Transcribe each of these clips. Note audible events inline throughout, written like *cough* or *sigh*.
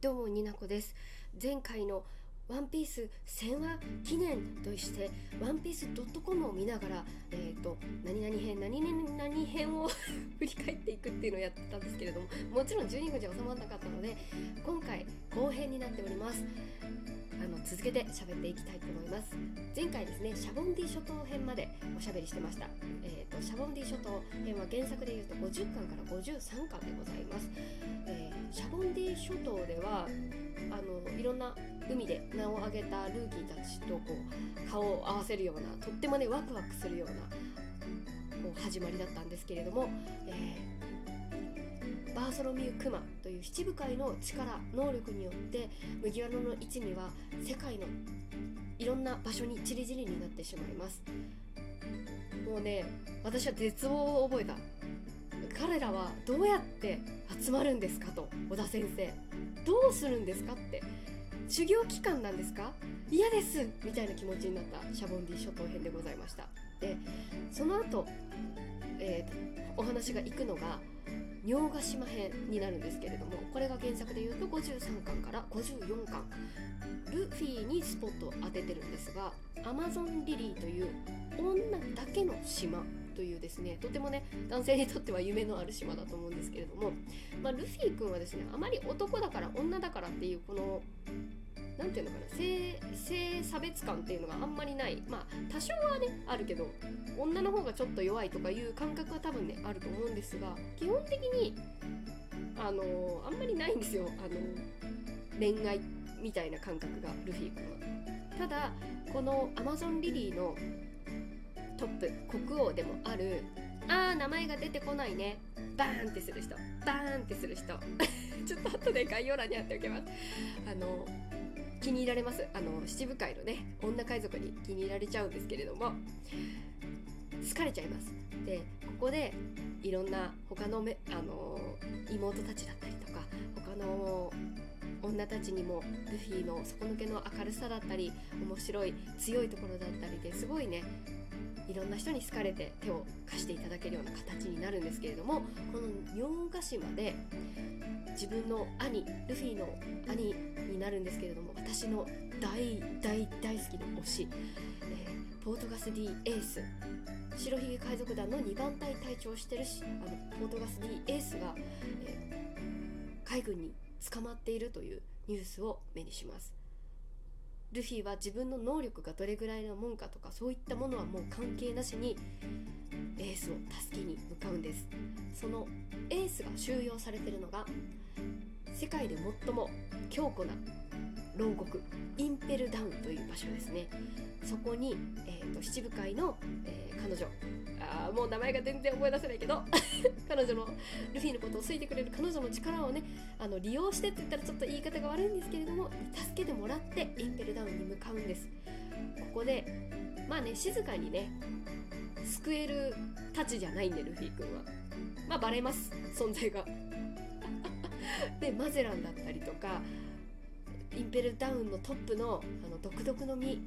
どうもになこです。前回のワンピース1000話記念としてワンピース .com を見ながら、えーと、何々編何々編を *laughs* 振り返っていくっていうのをやってたんですけれどももちろん12分じゃ収まらなかったので今回後編になっております。あの続けて喋っていきたいと思います。前回ですねシャボンディ諸島編までおしゃべりしてました、えーと、シャボンディ諸島編は原作でいうと50巻から53巻でございます、えー、シャボンディ諸島ではあのいろんな海で名を挙げたルーキーたちとこう顔を合わせるようなとってもねワクワクするようなこう始まりだったんですけれども、えーバーソロミュー・クマという七部会の力能力によって麦わらの一味は世界のいろんな場所にちりぢりになってしまいます。もうね私は絶望を覚えた。彼らはどうやって集まるんですかと小田先生。どうするんですかって修行期間なんですか嫌ですみたいな気持ちになった。シャボンディ諸島編でございました。でその後、えー、お話が行くのが尿ヶ島編になるんですけれどもこれが原作でいうと53巻から54巻。ルフィにスポットを当ててるんですがアマゾンリリーという女だけの島というですねとてもね男性にとっては夢のある島だと思うんですけれども、まあ、ルフィ君はですねあまり男だから女だからっていうこの何て言うのかな性性差別感っていうのがあんまりない。まあ多少はねあるけど女の方がちょっと弱いとかいう感覚は多分ねあると思うんですが基本的にあのあんまりないんですよ。あの恋愛みたいな感覚がルフィ君は。ただこのアマゾンリリーのトップ国王でもあるあー名前が出てこないね。バーンってする人。バーンってする人。*laughs* ちょっと後で概要欄に貼っておきます。あの気に入られます。あの七部会のね女海賊に気に入られちゃうんですけれども好かれちゃいます。でここでいろんな他のめあの妹たちだったりとか他の女たちにもルフィの底抜けの明るさだったり面白い強いところだったりですごいねいろんな人に好かれて手を貸していただけるような形になるんですけれどもこの日ヶ島で自分の兄ルフィの兄になるんですけれども私の大大大好きな推し、えー、ポートガス D エース。白ひげ海賊団の2番隊隊長をしてるしあのポートガス D エースが、えー、海軍に捕まっているというニュースを目にします。ルフィは自分の能力がどれぐらいのもんかとかそういったものはもう関係なしにエースを助けに向かうんです。そのエースが収容されているのが世界で最も強固な牢獄インペルダウンという場所ですね。そこに、えーと、七部会の、えー、彼女。あもう名前が全然思い出せないけど *laughs* 彼女のルフィのことを好いてくれる彼女の力をねあの利用してって言ったらちょっと言い方が悪いんですけれども助けてもらってインペルダウンに向かうんです。ここでまあね静かにね救えるたちじゃないんでルフィ君は。まあバレます。存在が。*laughs* でマゼランだったりとかインペルダウンのトップのあの独特の実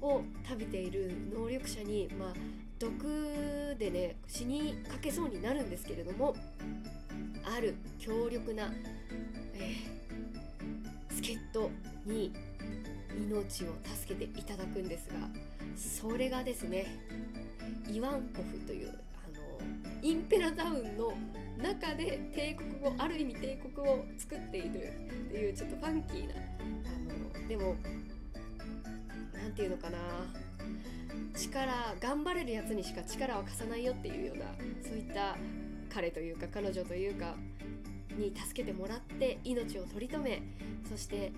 を食べている能力者に、まあ、毒でね死にかけそうになるんですけれどもある強力な、えー、助っ人に命を助けていただくんですがそれがですねイワンコフというあのインペラダウンの中で帝国をある意味帝国を作っているっていうちょっとファンキーなあのでも何て言うのかな。力頑張れるやつにしか力を貸さないよっていうようなそういった彼というか彼女というかに助けてもらって命を取り留めそして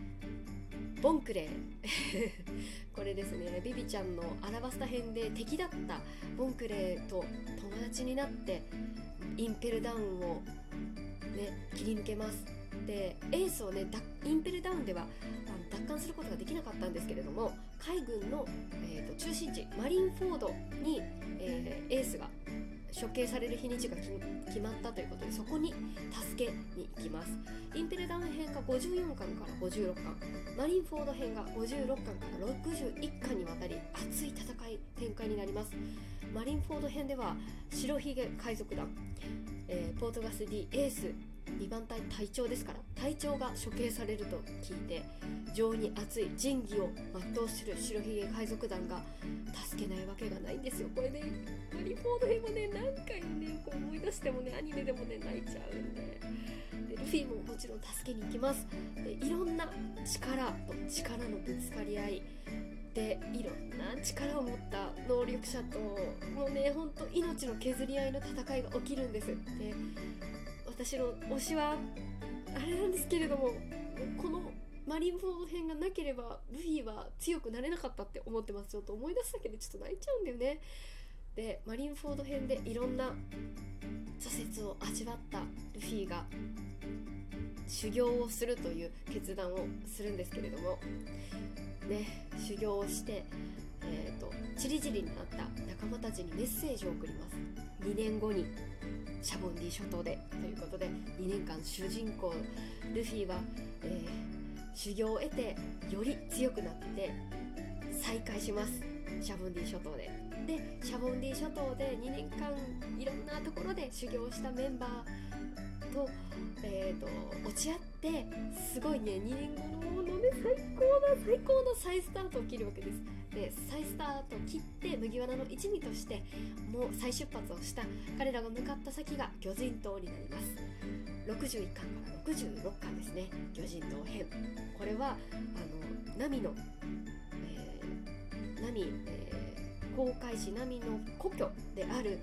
ボンクレー。*laughs* これですねビビちゃんのアラバスタ編で敵だったボンクレーと友達になってインペルダウンを、ね、切り抜けます。でエースをねインペルダウンでは奪還することができなかったんですけれども海軍の、えーと、中心地マリンフォードに、えー、エースが処刑される日にちが決まったということでそこに助けに行きます。インペルダウン編が54巻から56巻マリンフォード編が56巻から61巻にわたり熱い戦い展開になります。マリンフォード編では白ひげ海賊団、えー、ポートガス D エース2番隊隊長ですから隊長が処刑されると聞いて情に熱い仁義を全うする白ひげ海賊団が助けないわけがないんですよ。これねリフォード編もね何回ねこう思い出してもねアニメでもね泣いちゃうんで。でルフィももちろん助けに行きます。でいろんな力と力のぶつかり合い。でいろんな力を持った能力者ともうねほんと命の削り合いの戦いが起きるんです。で私の推しはあれなんですけれどもこのマリンフォード編がなければルフィは強くなれなかったって思ってますちょっと思い出すだけでちょっと泣いちゃうんだよね。でマリンフォード編でいろんな挫折を味わったルフィが修行をするという決断をするんですけれども。ね修行をしてえーと、チリチリになった仲間たちにメッセージを送ります。2年後にシャボンディ諸島で。ということで2年間主人公ルフィは、えー、修行を得てより強くなって再会します。シャボンディ諸島で。でシャボンディ諸島で2年間いろんなところで修行したメンバーと,、えーと、落ち合ってすごいね2年後のね最高な最高の再スタートを切るわけです。で再スタートを切って麦わらの一味としてもう再出発をした彼らが向かった先が魚人島になります。61巻から66巻ですね。魚人島編。これはあのナミの、えー、ナミ、えー、航海士ナミの故郷である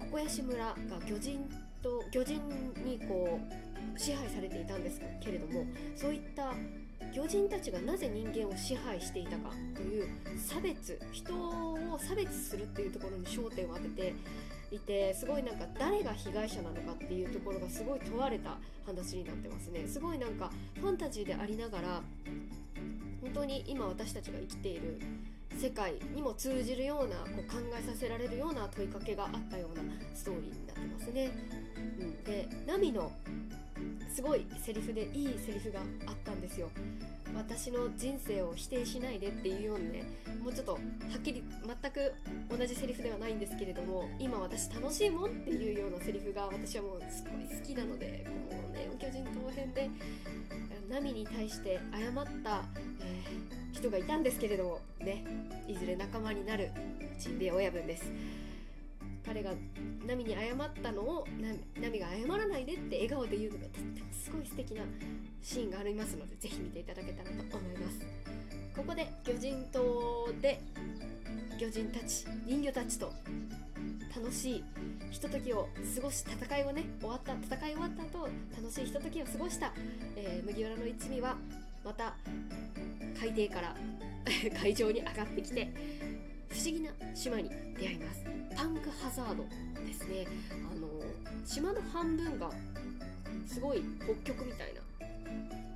ココヤシ村が魚人と魚人にこう支配されていたんですけれどもそういった魚人たちがなぜ人間を支配していたかという差別人を差別するっていうところに焦点を当てていてすごいなんか誰が被害者なのかっていうところがすごい問われた話になってますね。すごいなんかファンタジーでありながら本当に今私たちが生きている世界にも通じるようなこう考えさせられるような問いかけがあったようなストーリーになってますね。うん、でナミのすごいセリフでいいセリフがあったんですよ私の人生を否定しないでっていうようなねもうちょっとはっきり全く同じセリフではないんですけれども今私楽しいもんっていうようなセリフが私はもうすごい好きなのでこのね巨人島編でナミに対して謝った、えー、人がいたんですけれどもねいずれ仲間になるジンベエ親分です。彼がナミに謝ったのをナミが謝らないでって笑顔で言うのがとってもすごい素敵なシーンがありますのでぜひ見ていただけたらと思います。ここで魚人島で魚人たち人魚たちと楽しいひとときを過ごし戦いをね終わった戦い終わった後楽しいひとときを過ごした、えー、麦わらの一味はまた海底から *laughs* 海上に上がってきて不思議な島に出会います。パンクハザードですね。あの島の半分がすごい北極みたいな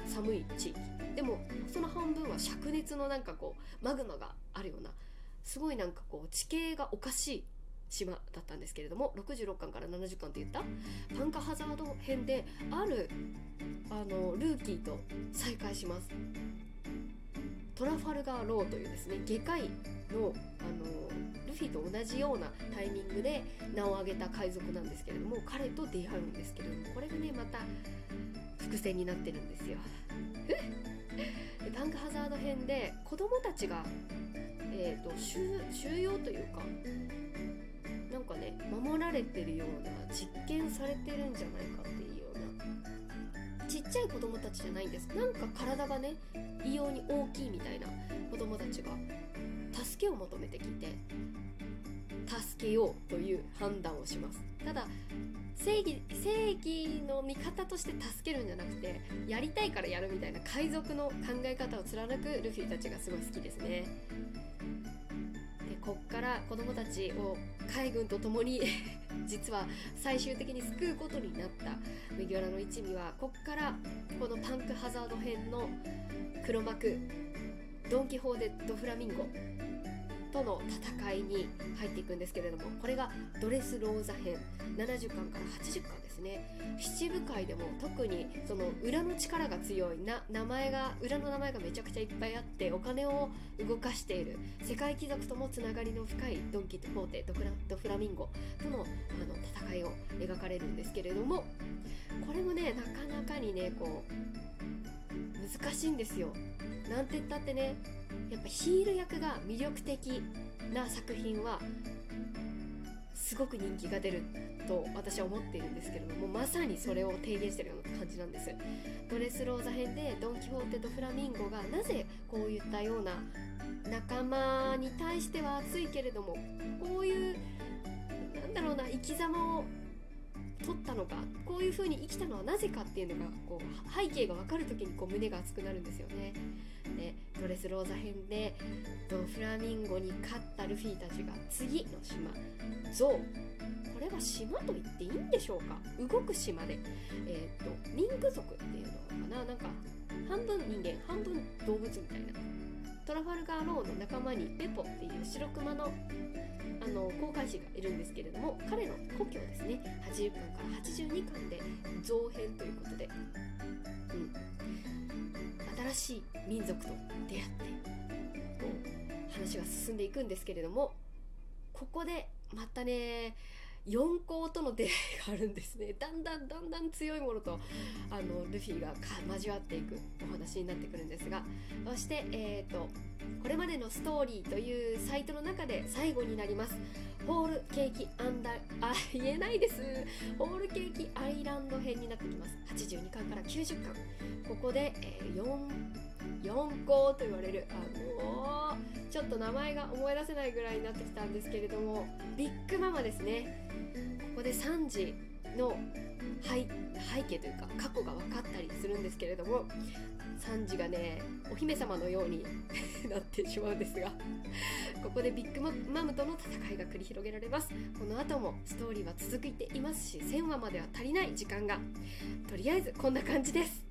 寒い地域。でもその半分は灼熱のなんかこうマグマがあるようなすごいなんかこう地形がおかしい島だったんですけれども66巻から70巻って言った？パンカハザード編であるあのルーキーと再会します。トラファルガー・ローというですね外科医のあのルフィと同じようなタイミングで名を挙げた海賊なんですけれども彼と出会うんですけれどもこれがねまた伏線になってるんですよ。*laughs* でパンクハザード編で子供たちが、えーと、収容というか守られてるような実験されてるんじゃないかっていうような。ちっちゃい子供たちじゃないんです。なんか体がね異様に大きいみたいな子供たちが助けを求めてきて助けようという判断をします。ただ正義正義の味方として助けるんじゃなくてやりたいからやるみたいな海賊の考え方を貫くルフィたちがすごい好きですね。こっから子供たちを海軍と共に *laughs* 実は最終的に救うことになった。麦わらの一味はこっからこのパンクハザード編の黒幕ドン・キホーデ・ド・フラミンゴ。との戦いに入っていくんですけれどもこれがドレスローザ編。70巻から80巻ですね。七部会でも特にその裏の力が強いな名前が裏の名前がめちゃくちゃいっぱいあってお金を動かしている。世界貴族ともつながりの深いドンキ・フォーテドフラドフラミンゴとのあの戦いを描かれるんですけれどもこれもねなかなかにねこう難しいんですよ。なんて言ったってねやっぱヒール役が魅力的な作品はすごく人気が出ると私は思っているんですけれどもまさにそれを提言してるような感じなんです。ドレスローザ編でドン・キホーテとフラミンゴがなぜこういったような仲間に対しては熱いけれどもこういうなんだろうな生き様を取ったのかこういう風に生きたのはなぜかっていうのがこう背景が分かる時にこう胸が熱くなるんですよね。でドレスローザ編でドフラミンゴに勝ったルフィたちが次の島ゾウ。これは島と言っていいんでしょうか？動く島で、えーと、ミンク族っていうのかな？なんか半分人間半分動物みたいな。トラファルガーローの仲間にペポっていう白熊のあの航海士がいるんですけれども彼の故郷ですね80巻から82巻で造編ということで、うん、新しい民族と出会ってこう話が進んでいくんですけれどもここでまたね四皇との出会いがあるんですね。*laughs* だんだんだんだん強いものとあのルフィが交わっていくお話になってくるんですがそして、えーと、これまでのストーリーというサイトの中で最後になります。ホールケーキアンダあ言えないです。*laughs* ホールケーキアイランド編になってきます。82巻から90巻。ここで、えー、4 4校と言われる。あのー、ちょっと名前が思い出せないぐらいになってきたんですけれどもビッグママですね。ここで3時の背景というか過去が分かったりするんですけれどもサンジがねお姫様のようになってしまうんですがここでビッグマムとの戦いが繰り広げられます。この後もストーリーは続いていますし1000話までは足りない時間がとりあえずこんな感じです。